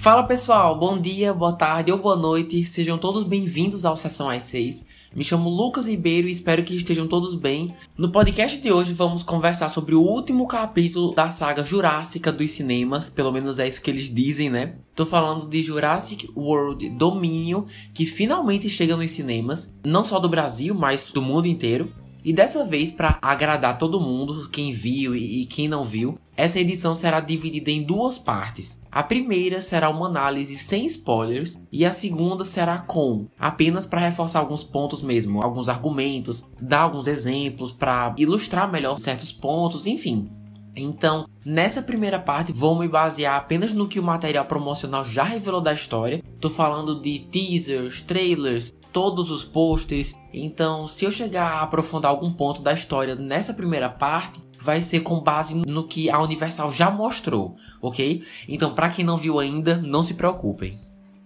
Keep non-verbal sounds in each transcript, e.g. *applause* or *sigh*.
Fala pessoal, bom dia, boa tarde ou boa noite, sejam todos bem-vindos ao Sessão às 6. Me chamo Lucas Ribeiro e espero que estejam todos bem. No podcast de hoje vamos conversar sobre o último capítulo da saga Jurássica dos cinemas, pelo menos é isso que eles dizem, né? Tô falando de Jurassic World Dominion, que finalmente chega nos cinemas, não só do Brasil, mas do mundo inteiro. E dessa vez, para agradar todo mundo, quem viu e quem não viu, essa edição será dividida em duas partes. A primeira será uma análise sem spoilers e a segunda será com, apenas para reforçar alguns pontos mesmo, alguns argumentos, dar alguns exemplos para ilustrar melhor certos pontos, enfim. Então, nessa primeira parte, vou me basear apenas no que o material promocional já revelou da história. Tô falando de teasers, trailers, todos os posters. Então, se eu chegar a aprofundar algum ponto da história nessa primeira parte, vai ser com base no que a Universal já mostrou, ok? Então, para quem não viu ainda, não se preocupem.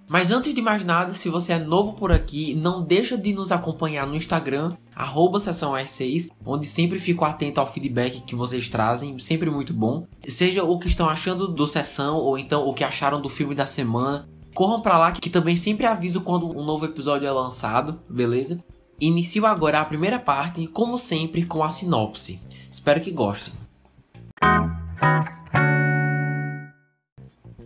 Mas antes de mais nada, se você é novo por aqui, não deixa de nos acompanhar no Instagram, arroba sessão S6, onde sempre fico atento ao feedback que vocês trazem, sempre muito bom. Seja o que estão achando do sessão, ou então o que acharam do filme da semana, Corram para lá que também sempre aviso quando um novo episódio é lançado, beleza? Inicio agora a primeira parte, como sempre, com a sinopse. Espero que gostem.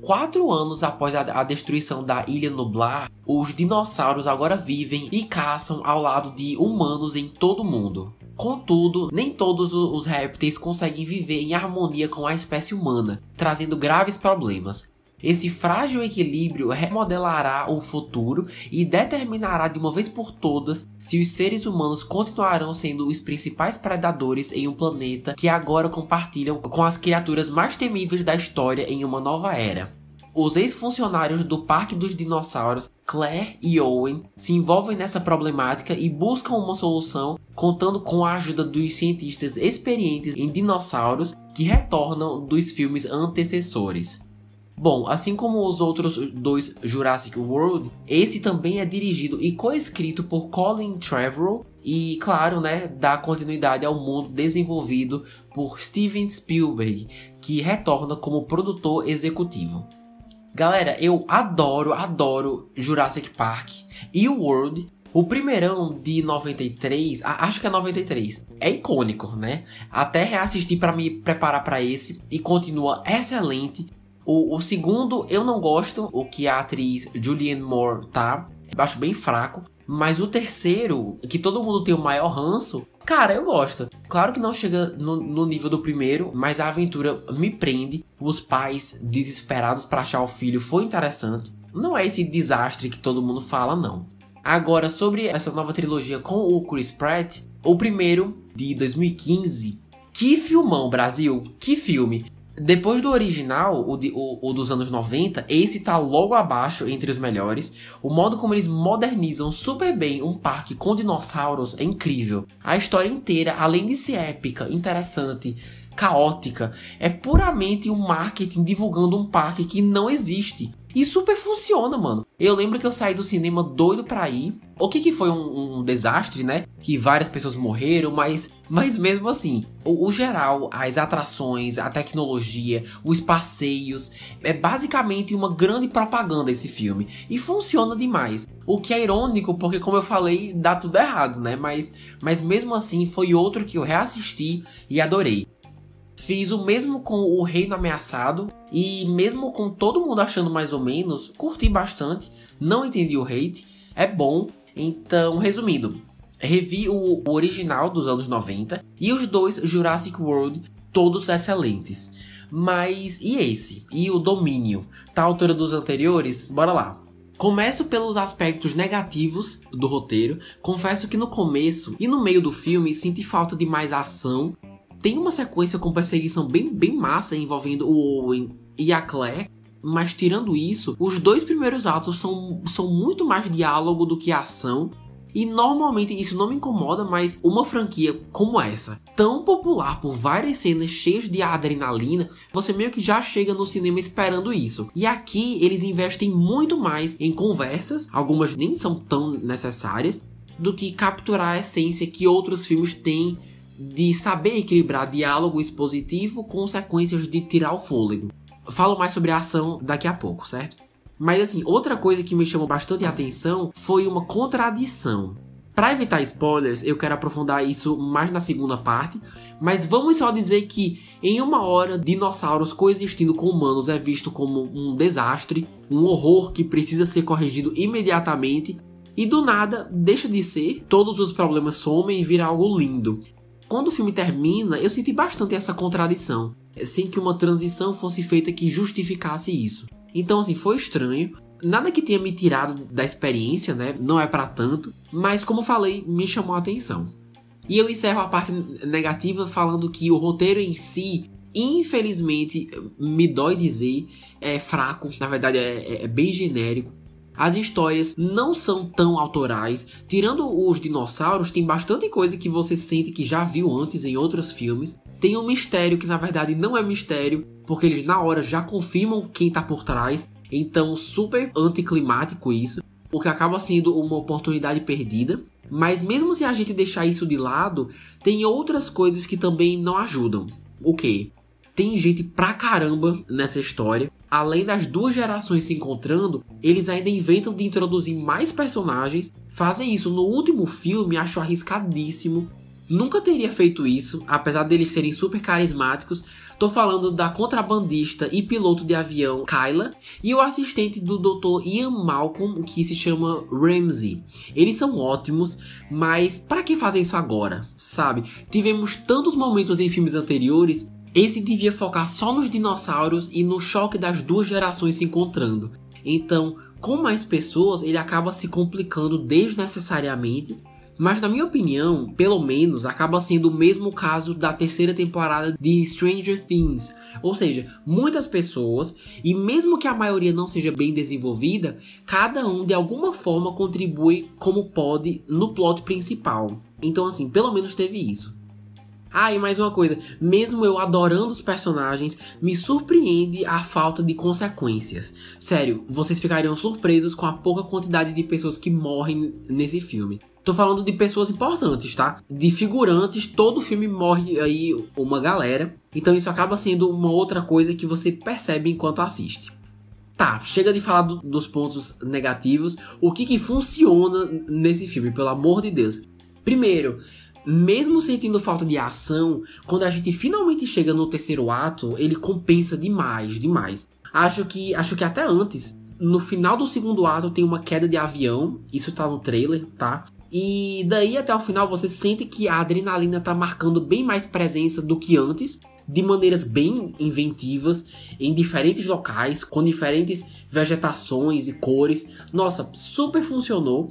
Quatro anos após a, destruição da Ilha Nublar, os dinossauros agora vivem e caçam ao lado de humanos em todo o mundo. Contudo, nem todos os répteis conseguem viver em harmonia com a espécie humana, trazendo graves problemas. Esse frágil equilíbrio remodelará o futuro e determinará de uma vez por todas se os seres humanos continuarão sendo os principais predadores em um planeta que agora compartilham com as criaturas mais temíveis da história em uma nova era. Os ex-funcionários do Parque dos Dinossauros, Claire e Owen, se envolvem nessa problemática e buscam uma solução contando com a ajuda dos cientistas experientes em dinossauros que retornam dos filmes antecessores. Bom, assim como os outros dois Jurassic World, esse também é dirigido e coescrito por Colin Trevorrow e, claro, né, dá continuidade ao mundo desenvolvido por Steven Spielberg, que retorna como produtor executivo. Galera, eu adoro, adoro Jurassic Park e o World. O primeirão de 93, acho que é 93, é icônico, né? Até reassistir para me preparar para esse e continua excelente. O, o, segundo, eu não gosto, o que a atriz Julianne Moore tá. Acho bem fraco. Mas o terceiro, que todo mundo tem o maior ranço, cara, eu gosto. Claro que não chega no, no nível do primeiro, mas a aventura me prende. Os pais desesperados para achar o filho foi interessante. Não é esse desastre que todo mundo fala, não. Agora, sobre essa nova trilogia com o Chris Pratt, o primeiro de 2015. Que filmão, Brasil! Que filme! Depois do original, o, de, o, o, dos anos 90, esse tá logo abaixo entre os melhores. O modo como eles modernizam super bem um parque com dinossauros é incrível. A história inteira, além de ser épica, interessante, caótica, é puramente um marketing divulgando um parque que não existe. E super funciona, mano. Eu lembro que eu saí do cinema doido pra ir. O que que foi um, um desastre, né? Que várias pessoas morreram, mas, mas mesmo assim, o, o, geral, as atrações, a tecnologia, os passeios, é basicamente uma grande propaganda esse filme. E funciona demais. O que é irônico, porque como eu falei, dá tudo errado, né? Mas, mas mesmo assim, foi outro que eu reassisti e adorei. Fiz o mesmo com o Reino Ameaçado e mesmo com todo mundo achando mais ou menos, curti bastante, não entendi o hate, é bom. Então, resumindo, revi o original dos anos 90 e os dois Jurassic World, todos excelentes. Mas e esse? E o Domínio? Tá à altura dos anteriores? Bora lá. Começo pelos aspectos negativos do roteiro. Confesso que no começo e no meio do filme senti falta de mais ação tem uma sequência com perseguição bem, bem massa envolvendo o Owen e a Claire. Mas tirando isso, os dois primeiros atos são, são muito mais diálogo do que ação. E normalmente isso não me incomoda, mas uma franquia como essa, tão popular por várias cenas cheias de adrenalina, você meio que já chega no cinema esperando isso. E aqui eles investem muito mais em conversas, algumas nem são tão necessárias, do que capturar a essência que outros filmes têm de saber equilibrar diálogo expositivo com sequências de tirar o fôlego. Falo mais sobre a ação daqui a pouco, certo? Mas assim, outra coisa que me chamou bastante atenção foi uma contradição. Para evitar spoilers, eu quero aprofundar isso mais na segunda parte, mas vamos só dizer que em uma hora dinossauros coexistindo com humanos é visto como um desastre, um horror que precisa ser corrigido imediatamente, e do nada deixa de ser, todos os problemas somem e vira algo lindo. Quando o filme termina, eu senti bastante essa contradição, sem que uma transição fosse feita que justificasse isso. Então, assim, foi estranho, Nada que tenha me tirado da experiência, né? Não é para tanto, mas como falei, me chamou a atenção. E eu encerro a parte negativa falando que o roteiro em si, infelizmente, me dói dizer, é fraco, na verdade é, é, é bem genérico. As histórias não são tão autorais. Tirando os dinossauros, tem bastante coisa que você sente que já viu antes em outros filmes. Tem um mistério que na verdade não é mistério, porque eles na hora já confirmam quem tá por trás. Então, super anticlimático isso, o que acaba sendo uma oportunidade perdida. Mas mesmo se a gente deixar isso de lado, tem outras coisas que também não ajudam. O que? Tem gente pra caramba nessa história. Além das duas gerações se encontrando, eles ainda inventam de introduzir mais personagens. Fazem isso no último filme, acho arriscadíssimo. Nunca teria feito isso, apesar deles serem super carismáticos. Tô falando da contrabandista e piloto de avião Kyla e o assistente do Dr. Ian Malcolm, que se chama Ramsey. Eles são ótimos, mas para que fazer isso agora? Sabe? Tivemos tantos momentos em filmes anteriores, esse devia focar só nos dinossauros e no choque das duas gerações se encontrando. Então, com mais pessoas, ele acaba se complicando desnecessariamente mas na minha opinião, pelo menos, acaba sendo o mesmo caso da terceira temporada de Stranger Things. Ou seja, muitas pessoas, e mesmo que a maioria não seja bem desenvolvida, cada um de alguma forma contribui como pode no plot principal. Então, assim, pelo menos teve isso. Ah, e mais uma coisa, mesmo eu adorando os personagens, me surpreende a falta de consequências. Sério, vocês ficariam surpresos com a pouca quantidade de pessoas que morrem nesse filme. Tô falando de pessoas importantes, tá? De figurantes, todo filme morre aí uma galera. Então isso acaba sendo uma outra coisa que você percebe enquanto assiste. Tá, chega de falar do, dos pontos negativos. O que que funciona nesse filme, pelo amor de Deus? Primeiro, mesmo sentindo falta de ação, quando a gente finalmente chega no terceiro ato, ele compensa demais, demais. Acho que, acho que até antes, no final do segundo ato tem uma queda de avião, isso tá no trailer, tá? E daí até o final você sente que a adrenalina tá marcando bem mais presença do que antes, de maneiras bem inventivas, em diferentes locais, com diferentes vegetações e cores. Nossa, super funcionou.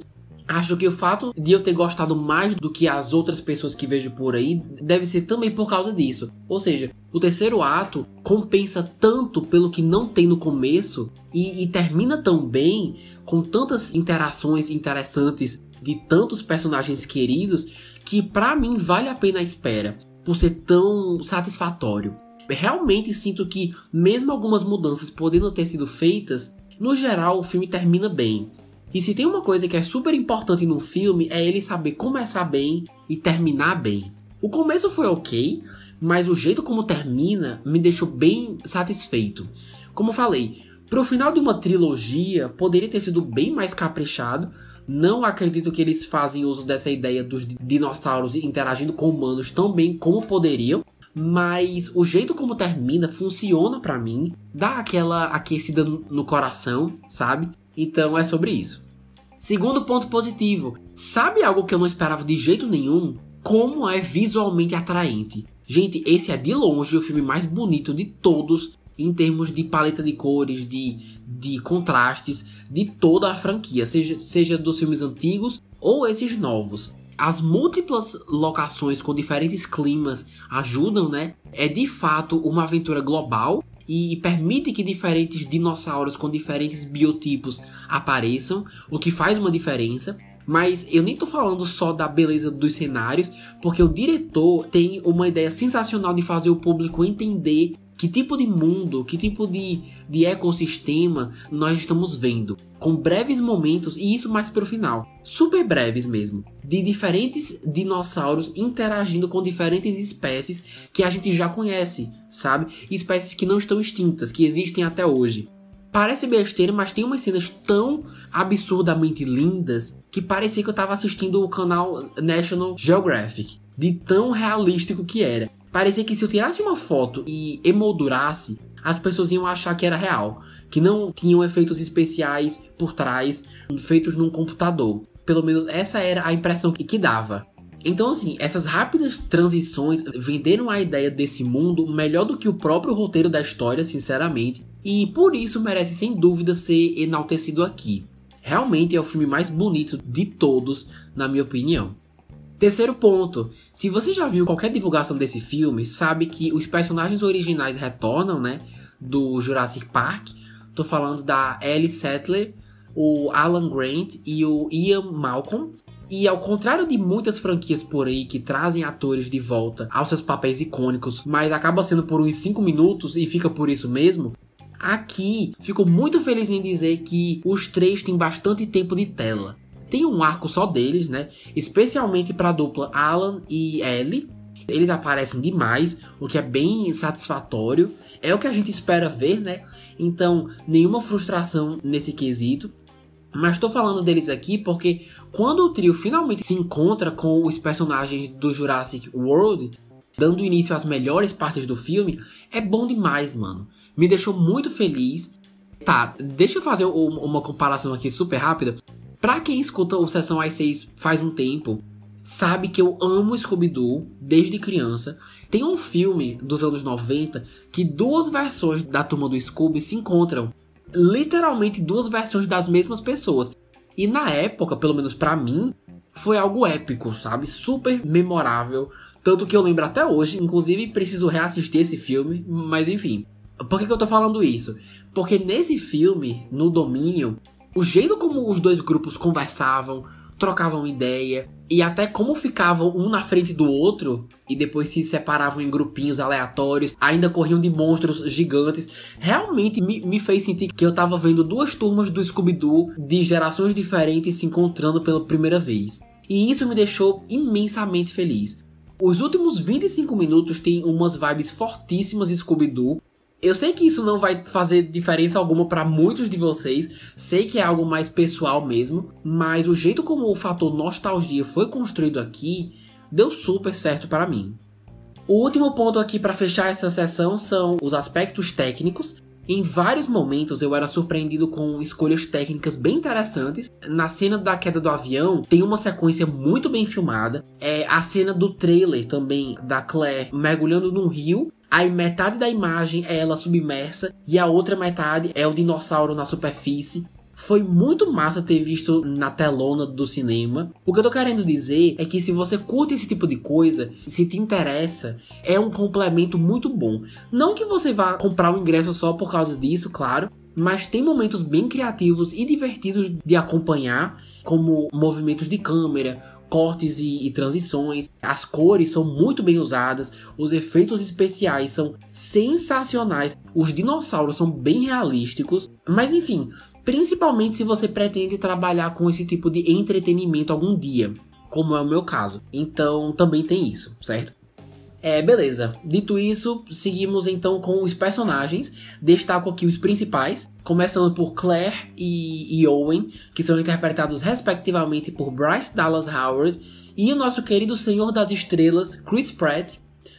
Acho que o fato de eu ter gostado mais do que as outras pessoas que vejo por aí deve ser também por causa disso. Ou seja, o terceiro ato compensa tanto pelo que não tem no começo e, e termina tão bem, com tantas interações interessantes de tantos personagens queridos, que para mim vale a pena a espera, por ser tão satisfatório. Realmente sinto que, mesmo algumas mudanças podendo ter sido feitas, no geral o filme termina bem. E se tem uma coisa que é super importante no filme é ele saber começar bem e terminar bem. O começo foi ok, mas o jeito como termina me deixou bem satisfeito. Como falei, pro final de uma trilogia poderia ter sido bem mais caprichado. Não acredito que eles fazem uso dessa ideia dos dinossauros interagindo com humanos tão bem como poderiam. Mas o jeito como termina funciona para mim, dá aquela aquecida no coração, sabe? Então é sobre isso. Segundo ponto positivo, sabe algo que eu não esperava de jeito nenhum? Como é visualmente atraente. Gente, esse é de longe o filme mais bonito de todos em termos de paleta de cores, de, de contrastes, de toda a franquia, seja, seja dos filmes antigos ou esses novos. As múltiplas locações com diferentes climas ajudam, né? É de fato uma aventura global e permite que diferentes dinossauros com diferentes biotipos apareçam, o que faz uma diferença. Mas eu nem tô falando só da beleza dos cenários, porque o diretor tem uma ideia sensacional de fazer o público entender Que tipo de mundo, que tipo de, de ecossistema nós estamos vendo? Com breves momentos, e isso mais pro final, super breves mesmo, de diferentes dinossauros interagindo com diferentes espécies que a gente já conhece, sabe? Espécies que não estão extintas, que existem até hoje. Parece besteira, mas tem umas cenas tão absurdamente lindas que parecia que eu tava assistindo o canal National Geographic, de tão realístico que era. Parecia que se eu tirasse uma foto e emoldurasse, as pessoas iam achar que era real, que não tinham efeitos especiais por trás, feitos num computador. Pelo menos essa era a impressão que dava. Então, assim, essas rápidas transições venderam a ideia desse mundo melhor do que o próprio roteiro da história, sinceramente, e por isso merece sem dúvida ser enaltecido aqui. Realmente é o filme mais bonito de todos, na minha opinião. Terceiro ponto, se você já viu qualquer divulgação desse filme, sabe que os personagens originais retornam, né, do Jurassic Park. Tô falando da Ellie Sattler, o Alan Grant e o Ian Malcolm. E ao contrário de muitas franquias por aí que trazem atores de volta aos seus papéis icônicos, mas acaba sendo por uns 5 minutos e fica por isso mesmo, aqui fico muito feliz em dizer que os três têm bastante tempo de tela. Tem um arco só deles, né? Especialmente para a dupla Alan e Ellie. Eles aparecem demais, o que é bem satisfatório. É o que a gente espera ver, né? Então, nenhuma frustração nesse quesito. Mas estou falando deles aqui porque quando o trio finalmente se encontra com os personagens do Jurassic World, dando início às melhores partes do filme, é bom demais, mano. Me deixou muito feliz. Tá, deixa eu fazer uma comparação aqui super rápida. Pra quem escuta o Sessão às 6 faz um tempo, sabe que eu amo Scooby-Doo desde criança. Tem um filme dos anos 90 que duas versões da turma do Scooby se encontram. Literalmente duas versões das mesmas pessoas. E na época, pelo menos para mim, foi algo épico, sabe? Super memorável. Tanto que eu lembro até hoje, inclusive preciso reassistir esse filme, mas enfim. Por que, que eu tô falando isso? Porque nesse filme, no Domínio, o jeito como os dois grupos conversavam, trocavam ideia e até como ficavam um na frente do outro e depois se separavam em grupinhos aleatórios, ainda corriam de monstros gigantes, realmente me, me fez sentir que eu tava vendo duas turmas do Scooby-Doo de gerações diferentes se encontrando pela primeira vez. E isso me deixou imensamente feliz. Os últimos 25 minutos têm umas vibes fortíssimas Scooby-Doo, eu sei que isso não vai fazer diferença alguma para muitos de vocês, sei que é algo mais pessoal mesmo, mas o jeito como o fator nostalgia foi construído aqui deu super certo para mim. O último ponto aqui para fechar essa sessão são os aspectos técnicos. Em vários momentos eu era surpreendido com escolhas técnicas bem interessantes. Na cena da queda do avião tem uma sequência muito bem filmada. É a cena do trailer também da Claire mergulhando num rio Aí metade da imagem é ela submersa e a outra metade é o dinossauro na superfície. Foi muito massa ter visto na telona do cinema. O que eu tô querendo dizer é que se você curte esse tipo de coisa, se te interessa, é um complemento muito bom. Não que você vá comprar o ingresso só por causa disso, claro, mas tem momentos bem criativos e divertidos de acompanhar, como movimentos de câmera, cortes e, e, transições. As cores são muito bem usadas, os efeitos especiais são sensacionais, os dinossauros são bem realísticos, mas enfim, principalmente se você pretende trabalhar com esse tipo de entretenimento algum dia, como é o meu caso. Então também tem isso, certo? É, beleza. Dito isso, seguimos então com os personagens. Destaco aqui os principais, começando por Claire e, e Owen, que são interpretados respectivamente por Bryce Dallas Howard e o nosso querido Senhor das Estrelas, Chris Pratt.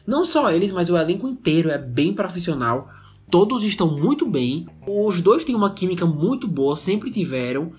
Não só eles, mas o elenco inteiro é bem profissional. Todos estão muito bem. Os dois têm uma química muito boa, sempre tiveram.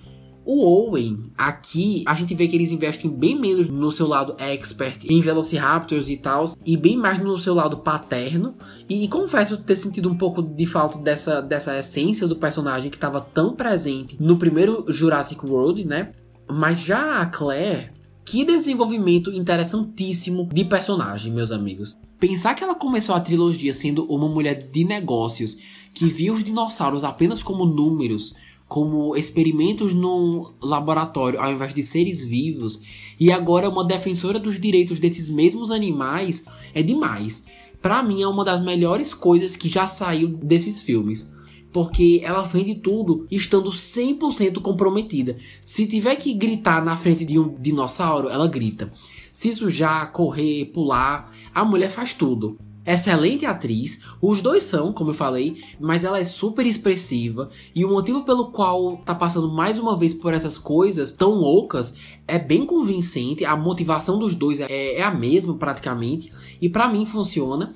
O Owen, aqui, a gente vê que eles investem bem menos no seu lado expert em Velociraptors e tal, e bem mais no seu lado paterno. E, e, confesso ter sentido um pouco de falta dessa, dessa essência do personagem que estava tão presente no primeiro Jurassic World, né? Mas já a Claire, que desenvolvimento interessantíssimo de personagem, meus amigos. Pensar que ela começou a trilogia sendo uma mulher de negócios que via os dinossauros apenas como números como experimentos num laboratório ao invés de seres vivos, e agora é uma defensora dos direitos desses mesmos animais, é demais. para mim é uma das melhores coisas que já saiu desses filmes. Porque ela vende tudo estando 100% comprometida. Se tiver que gritar na frente de um dinossauro, ela grita. Se sujar, correr, pular, a mulher faz tudo excelente atriz. Os dois são, como eu falei, mas ela é super expressiva. E o motivo pelo qual tá passando mais uma vez por essas coisas tão loucas é bem convincente. A motivação dos dois é, é a mesma, praticamente. E para mim funciona.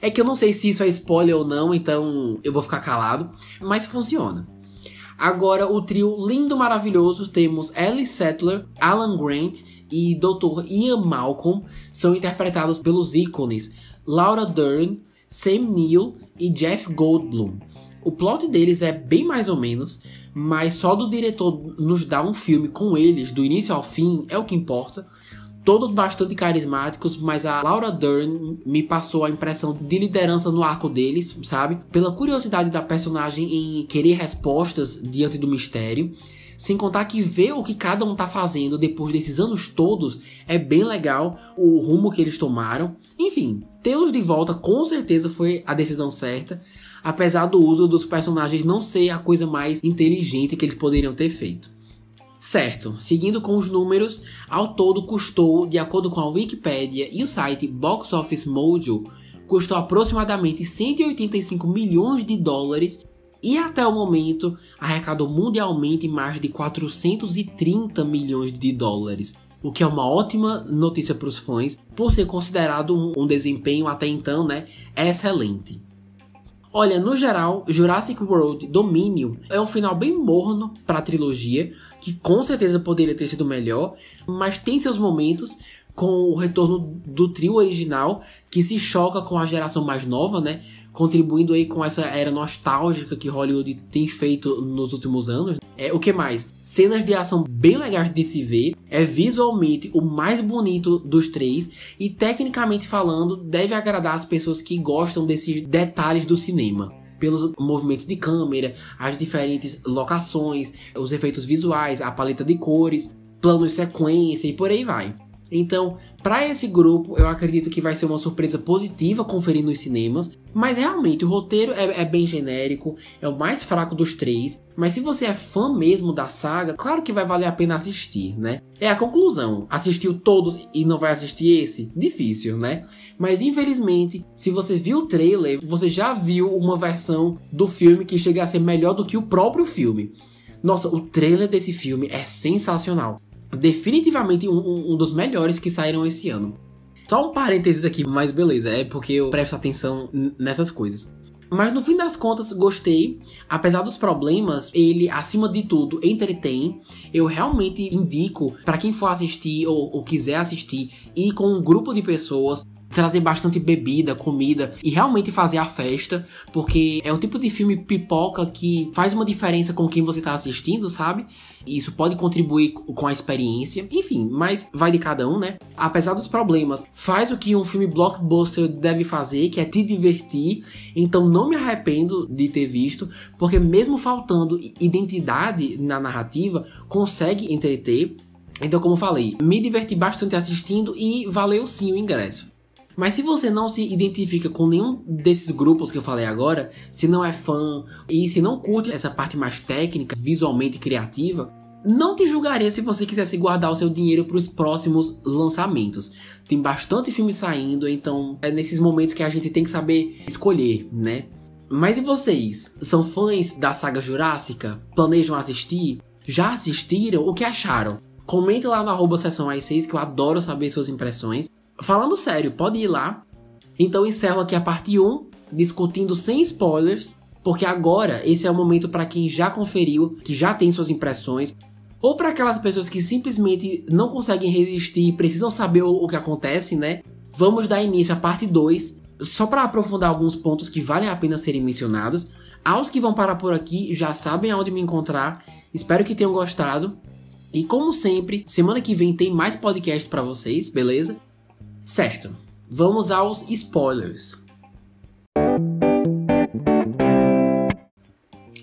É que eu não sei se isso é spoiler ou não, então eu vou ficar calado. Mas funciona. Agora, o trio lindo, maravilhoso, temos Ellie Settler, Alan Grant e Dr. Ian Malcolm, são interpretados pelos ícones Laura Dern, Sam Neill e Jeff Goldblum. O plot deles é bem mais ou menos, mas só do diretor nos dar um filme com eles, do início ao fim, é o que importa. Todos bastante carismáticos, mas a Laura Dern me passou a impressão de liderança no arco deles, sabe? Pela curiosidade da personagem em querer respostas diante do mistério. Sem contar que ver o que cada um tá fazendo depois desses anos todos é bem legal, o rumo que eles tomaram. Enfim, tê-los de volta com certeza foi a decisão certa, apesar do uso dos personagens não ser a coisa mais inteligente que eles poderiam ter feito. Certo, seguindo com os números, ao todo custou, de acordo com a Wikipedia e o site Box Office Mojo, custou aproximadamente 185 milhões de dólares e até o momento arrecadou mundialmente mais de 430 milhões de dólares, o que é uma ótima notícia para os fãs, por ser considerado um, desempenho até então né, excelente. Olha, no geral, Jurassic World Dominion é um final bem morno para a trilogia, que com certeza poderia ter sido melhor, mas tem seus momentos, com o retorno do trio original, que se choca com a geração mais nova, né? Contribuindo aí com essa era nostálgica que Hollywood tem feito nos últimos anos. É, o que mais? Cenas de ação bem legais de se ver, é visualmente o mais bonito dos três e tecnicamente falando deve agradar as pessoas que gostam desses detalhes do cinema pelos movimentos de câmera, as diferentes locações, os efeitos visuais, a paleta de cores, planos sequência e por aí vai. Então, para esse grupo, eu acredito que vai ser uma surpresa positiva conferir nos cinemas. Mas realmente, o roteiro é, é, bem genérico, é o mais fraco dos três. Mas se você é fã mesmo da saga, claro que vai valer a pena assistir, né? É a conclusão. Assistiu todos e não vai assistir esse? Difícil, né? Mas infelizmente, se você viu o trailer, você já viu uma versão do filme que chega a ser melhor do que o próprio filme. Nossa, o trailer desse filme é sensacional definitivamente um, um, dos melhores que saíram esse ano. Só um parênteses aqui, mas beleza, é porque eu presto atenção nessas coisas. Mas no fim das contas, gostei. Apesar dos problemas, ele, acima de tudo, entretém. Eu realmente indico para quem for assistir ou, ou, quiser assistir, ir com um grupo de pessoas trazer bastante bebida, comida e realmente fazer a festa, porque é o tipo de filme pipoca que faz uma diferença com quem você tá assistindo, sabe? E isso pode contribuir com a experiência, enfim, mas vai de cada um, né? Apesar dos problemas, faz o que um filme blockbuster deve fazer, que é te divertir. Então não me arrependo de ter visto, porque mesmo faltando identidade na narrativa, consegue entreter. Então, como falei, me diverti bastante assistindo e valeu sim o ingresso. Mas se você não se identifica com nenhum desses grupos que eu falei agora, se não é fã e se não curte essa parte mais técnica, visualmente criativa, não te julgaria se você quisesse guardar o seu dinheiro para os próximos lançamentos. Tem bastante filme saindo, então é nesses momentos que a gente tem que saber escolher, né? Mas e vocês? São fãs da saga Jurássica? Planejam assistir? Já assistiram? O que acharam? Comente lá no arroba sessão i6 que eu adoro saber suas impressões. Falando sério, pode ir lá. Então encerro aqui a parte 1, discutindo sem spoilers, porque agora esse é o momento para quem já conferiu, que já tem suas impressões, ou para aquelas pessoas que simplesmente não conseguem resistir e precisam saber o, que acontece, né? Vamos dar início à parte 2, só para aprofundar alguns pontos que valem a pena serem mencionados. Aos que vão parar por aqui já sabem aonde me encontrar. Espero que tenham gostado. E como sempre, semana que vem tem mais podcast para vocês, beleza? Certo, vamos aos spoilers.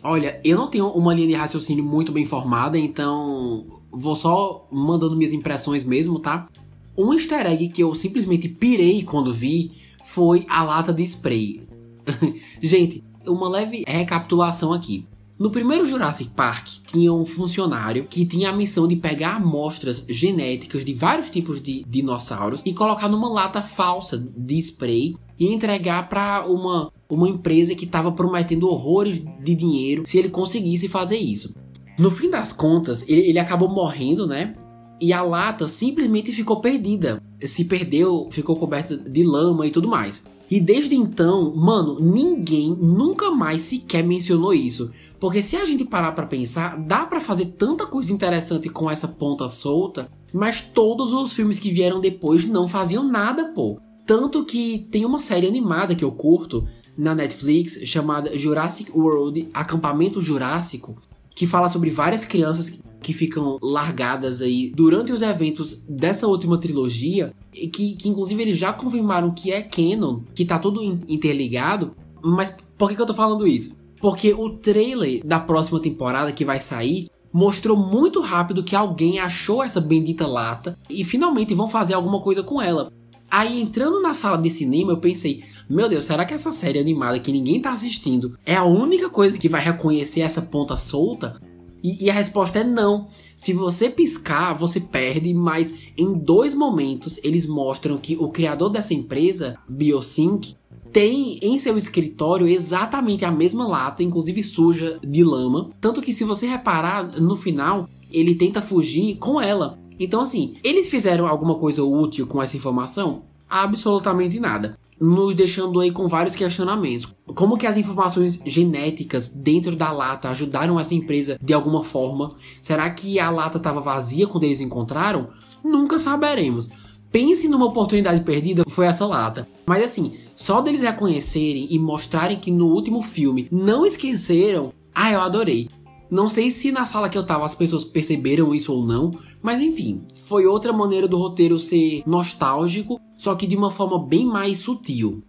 Olha, eu não tenho uma linha de raciocínio muito bem formada, então vou só mandando minhas impressões mesmo, tá? Um easter egg que eu simplesmente pirei quando vi foi a lata de spray. *laughs* Gente, uma leve recapitulação aqui. No primeiro Jurassic Park, tinha um funcionário que tinha a missão de pegar amostras genéticas de vários tipos de dinossauros e colocar numa lata falsa de spray e entregar para uma, uma empresa que estava prometendo horrores de dinheiro se ele conseguisse fazer isso. No fim das contas, ele, ele acabou morrendo, né? E a lata simplesmente ficou perdida. Se perdeu, ficou coberta de lama e tudo mais. E desde então, mano, ninguém nunca mais sequer mencionou isso. Porque se a gente parar para pensar, dá para fazer tanta coisa interessante com essa ponta solta, mas todos os filmes que vieram depois não faziam nada, pô. Tanto que tem uma série animada que eu curto na Netflix chamada Jurassic World Acampamento Jurássico, que fala sobre várias crianças que ficam largadas aí durante os eventos dessa última trilogia, que, que inclusive eles já confirmaram que é canon, que tá tudo interligado. Mas por que, que eu tô falando isso? Porque o trailer da próxima temporada que vai sair mostrou muito rápido que alguém achou essa bendita lata e finalmente vão fazer alguma coisa com ela. Aí entrando na sala de cinema, eu pensei: meu Deus, será que essa série animada que ninguém tá assistindo é a única coisa que vai reconhecer essa ponta solta? E, e, a resposta é não. Se você piscar, você perde, mas em dois momentos eles mostram que o criador dessa empresa, Biosync, tem em seu escritório exatamente a mesma lata, inclusive suja de lama. Tanto que se você reparar no final, ele tenta fugir com ela. Então, assim, eles fizeram alguma coisa útil com essa informação? Absolutamente nada nos deixando aí com vários questionamentos. Como que as informações genéticas dentro da lata ajudaram essa empresa de alguma forma? Será que a lata estava vazia quando eles encontraram? Nunca saberemos. Pense numa oportunidade perdida, foi essa lata. Mas assim, só deles reconhecerem e mostrarem que no último filme não esqueceram, ah, eu adorei. Não sei se na sala que eu tava as pessoas perceberam isso ou não, mas enfim, foi outra maneira do roteiro ser nostálgico, só que de uma forma bem mais sutil.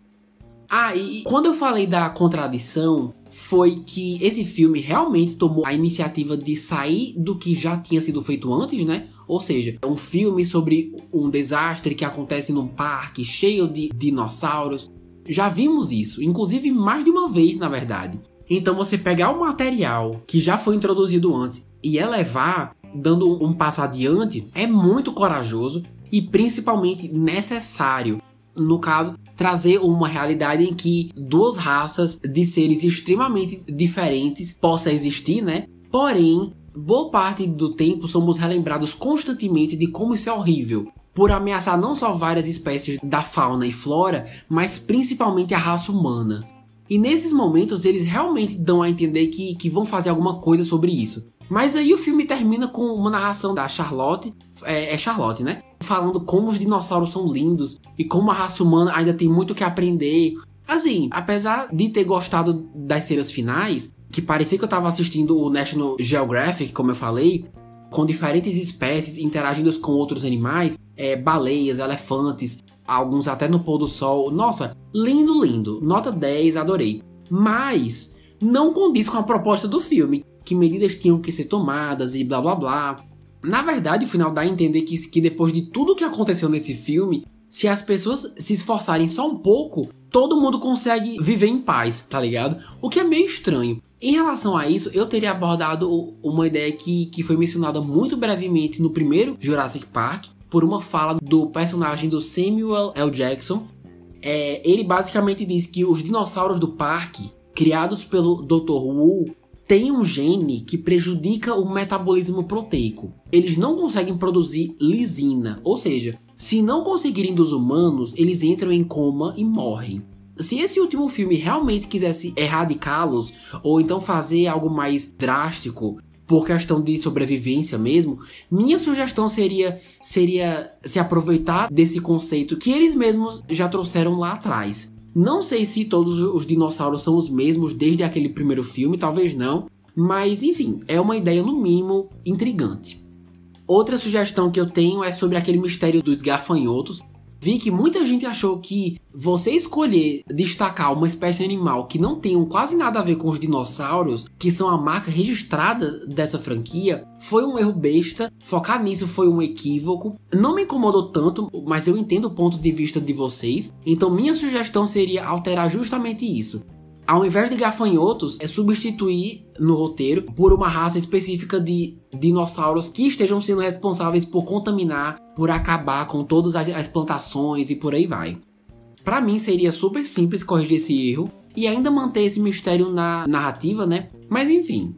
Ah, e quando eu falei da contradição, foi que esse filme realmente tomou a iniciativa de sair do que já tinha sido feito antes, né? Ou seja, é um filme sobre um desastre que acontece num parque cheio de dinossauros. Já vimos isso, inclusive mais de uma vez, na verdade. Então você pegar o material que já foi introduzido antes e elevar, dando um passo adiante, é muito corajoso e principalmente necessário. No caso, trazer uma realidade em que duas raças de seres extremamente diferentes possa existir, né? Porém, boa parte do tempo somos relembrados constantemente de como isso é horrível, por ameaçar não só várias espécies da fauna e flora, mas principalmente a raça humana. E nesses momentos eles realmente dão a entender que, que vão fazer alguma coisa sobre isso. Mas aí o filme termina com uma narração da Charlotte, é, é, Charlotte, né? Falando como os dinossauros são lindos e como a raça humana ainda tem muito que aprender. Assim, apesar de ter gostado das cenas finais, que parecia que eu tava assistindo o National Geographic, como eu falei, com diferentes espécies interagindo com outros animais, é, baleias, elefantes, alguns até no pôr do sol. Nossa, lindo, lindo. Nota 10, adorei. Mas não condiz com a proposta do filme, que medidas tinham que ser tomadas e blá blá blá. Na verdade, o final dá a entender que, que depois de tudo que aconteceu nesse filme, se as pessoas se esforçarem só um pouco, todo mundo consegue viver em paz, tá ligado? O que é meio estranho. Em relação a isso, eu teria abordado uma ideia que, que foi mencionada muito brevemente no primeiro Jurassic Park, por uma fala do personagem do Samuel L. Jackson. É, ele basicamente diz que os dinossauros do parque, criados pelo Dr. Wu, têm um gene que prejudica o metabolismo proteico. Eles não conseguem produzir lisina, ou seja, se não conseguirem dos humanos, eles entram em coma e morrem. Se esse último filme realmente quisesse erradicá-los, ou então fazer algo mais drástico, por questão de sobrevivência mesmo, minha sugestão seria seria se aproveitar desse conceito que eles mesmos já trouxeram lá atrás. Não sei se todos os dinossauros são os mesmos desde aquele primeiro filme, talvez não, mas enfim, é uma ideia no mínimo intrigante. Outra sugestão que eu tenho é sobre aquele mistério dos gafanhotos, vi que muita gente achou que você escolher destacar uma espécie animal que não tenham quase nada a ver com os dinossauros, que são a marca registrada dessa franquia, foi um erro besta. Focar nisso foi um equívoco. Não me incomodou tanto, mas eu entendo o ponto de vista de vocês. Então minha sugestão seria alterar justamente isso ao invés de gafanhotos, é substituir no roteiro por uma raça específica de dinossauros que estejam sendo responsáveis por contaminar, por acabar com todas as plantações e por aí vai. Para mim seria super simples corrigir esse erro e ainda manter esse mistério na narrativa, né? Mas enfim.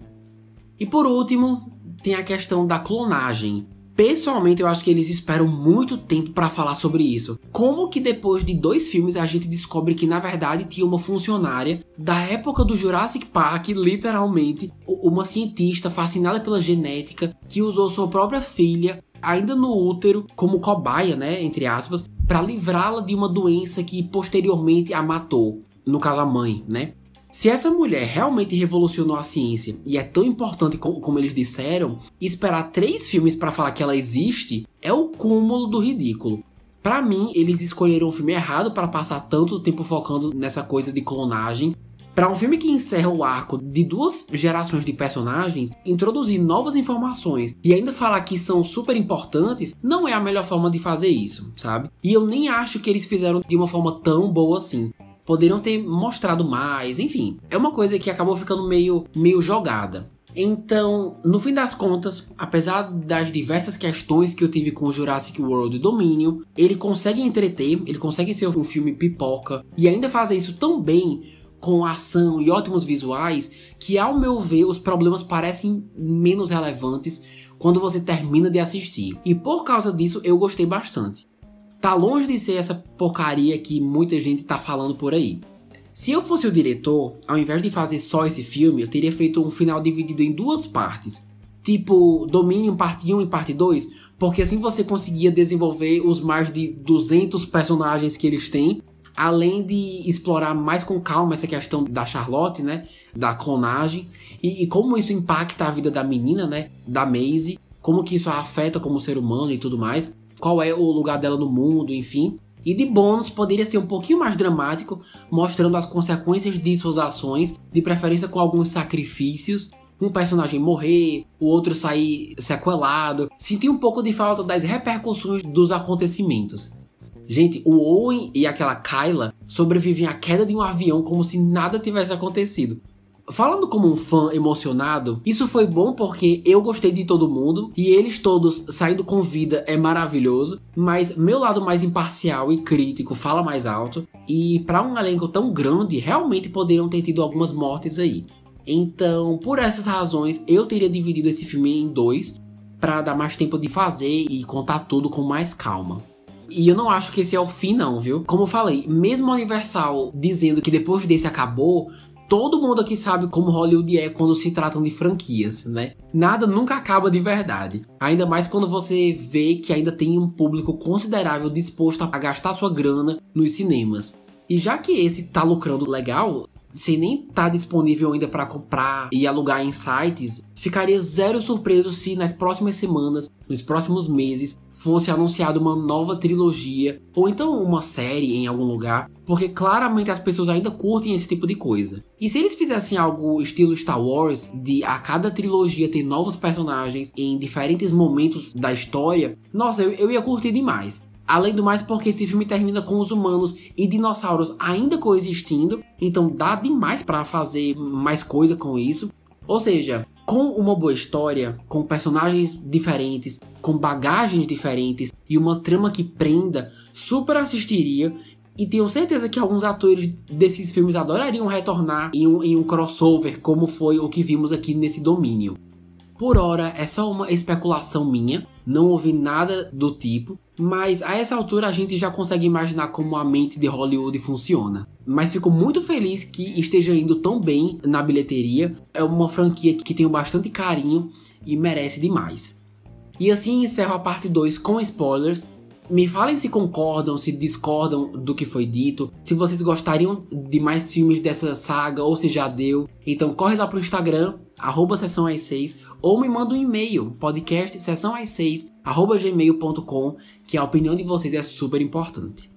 E por último, tem a questão da clonagem. Pessoalmente, eu acho que eles esperam muito tempo para falar sobre isso. Como que depois de dois filmes a gente descobre que na verdade tinha uma funcionária da época do Jurassic Park, literalmente, uma cientista fascinada pela genética que usou sua própria filha ainda no útero como cobaia, né, entre aspas, para livrá-la de uma doença que posteriormente a matou, no caso a mãe, né? Se essa mulher realmente revolucionou a ciência e é tão importante como eles disseram, esperar três filmes para falar que ela existe é o cúmulo do ridículo. Para mim, eles escolheram o filme errado para passar tanto tempo focando nessa coisa de clonagem. Para um filme que encerra o arco de duas gerações de personagens, introduzir novas informações e ainda falar que são super importantes, não é a melhor forma de fazer isso, sabe? E eu nem acho que eles fizeram de uma forma tão boa assim poderiam ter mostrado mais, enfim. É uma coisa que acabou ficando meio, meio jogada. Então, no fim das contas, apesar das diversas questões que eu tive com Jurassic World Domínio, ele consegue entreter, ele consegue ser um filme pipoca e ainda fazer isso tão bem com ação e ótimos visuais que, ao meu ver, os problemas parecem menos relevantes quando você termina de assistir. E por causa disso, eu gostei bastante tá longe de ser essa porcaria que muita gente tá falando por aí. Se eu fosse o diretor, ao invés de fazer só esse filme, eu teria feito um final dividido em duas partes. Tipo, Dominion parte 1 e parte 2, porque assim você conseguia desenvolver os mais de 200 personagens que eles têm, além de explorar mais com calma essa questão da Charlotte, né, da clonagem, e, e como isso impacta a vida da menina, né, da Maisie, como que isso a afeta como ser humano e tudo mais qual é o lugar dela no mundo, enfim. E de bônus poderia ser um pouquinho mais dramático, mostrando as consequências de suas ações, de preferência com alguns sacrifícios. Um personagem morrer, o outro sair sequelado. Sentir um pouco de falta das repercussões dos acontecimentos. Gente, o Owen e aquela Kyla sobrevivem à queda de um avião como se nada tivesse acontecido. Falando como um fã emocionado, isso foi bom porque eu gostei de todo mundo e eles todos saindo com vida é maravilhoso, mas meu lado mais imparcial e crítico fala mais alto e para um elenco tão grande, realmente poderiam ter tido algumas mortes aí. Então, por essas razões, eu teria dividido esse filme em dois para dar mais tempo de fazer e contar tudo com mais calma. E eu não acho que esse é o fim, não, viu? Como eu falei, mesmo a Universal dizendo que depois desse acabou, todo mundo aqui sabe como Hollywood é quando se tratam de franquias, né? Nada nunca acaba de verdade. Ainda mais quando você vê que ainda tem um público considerável disposto a gastar sua grana nos cinemas. E já que esse tá lucrando legal, sem nem tá disponível ainda para comprar e alugar em sites, ficaria zero surpreso se nas próximas semanas, nos próximos meses, fosse anunciada uma nova trilogia ou então uma série em algum lugar, porque claramente as pessoas ainda curtem esse tipo de coisa. E se eles fizessem algo estilo Star Wars, de a cada trilogia ter novos personagens em diferentes momentos da história, nossa, eu, eu ia curtir demais. Além do mais, porque esse filme termina com os humanos e dinossauros ainda coexistindo, então dá demais para fazer mais coisa com isso. Ou seja, com uma boa história, com personagens diferentes, com bagagens diferentes e uma trama que prenda, super assistiria. E tenho certeza que alguns atores desses filmes adorariam retornar em um, em um crossover, como foi o que vimos aqui nesse domínio. Por hora é só uma especulação minha, não ouvi nada do tipo, mas a essa altura a gente já consegue imaginar como a mente de Hollywood funciona. Mas fico muito feliz que esteja indo tão bem na bilheteria. É uma franquia que tenho bastante carinho e merece demais. E assim encerro a parte 2 com spoilers. Me falem se concordam, se discordam do que foi dito, se vocês gostariam de mais filmes dessa saga ou se já deu. Então corre lá pro Instagram, arroba sessão às 6, ou me manda um e-mail, podcast sessão às 6, arroba gmail.com, que a opinião de vocês é super importante.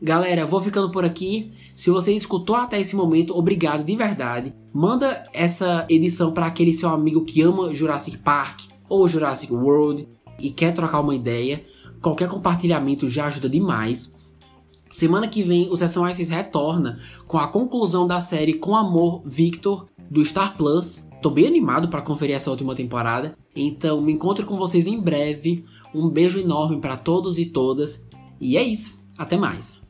Galera, vou ficando por aqui. Se você escutou até esse momento, obrigado de verdade. Manda essa edição para aquele seu amigo que ama Jurassic Park ou Jurassic World e quer trocar uma ideia. Qualquer compartilhamento já ajuda demais. Semana que vem o Sessão Isis retorna com a conclusão da série Com Amor Victor do Star Plus. Tô bem animado para conferir essa última temporada. Então me encontro com vocês em breve. Um beijo enorme para todos e todas. E é isso. Até mais.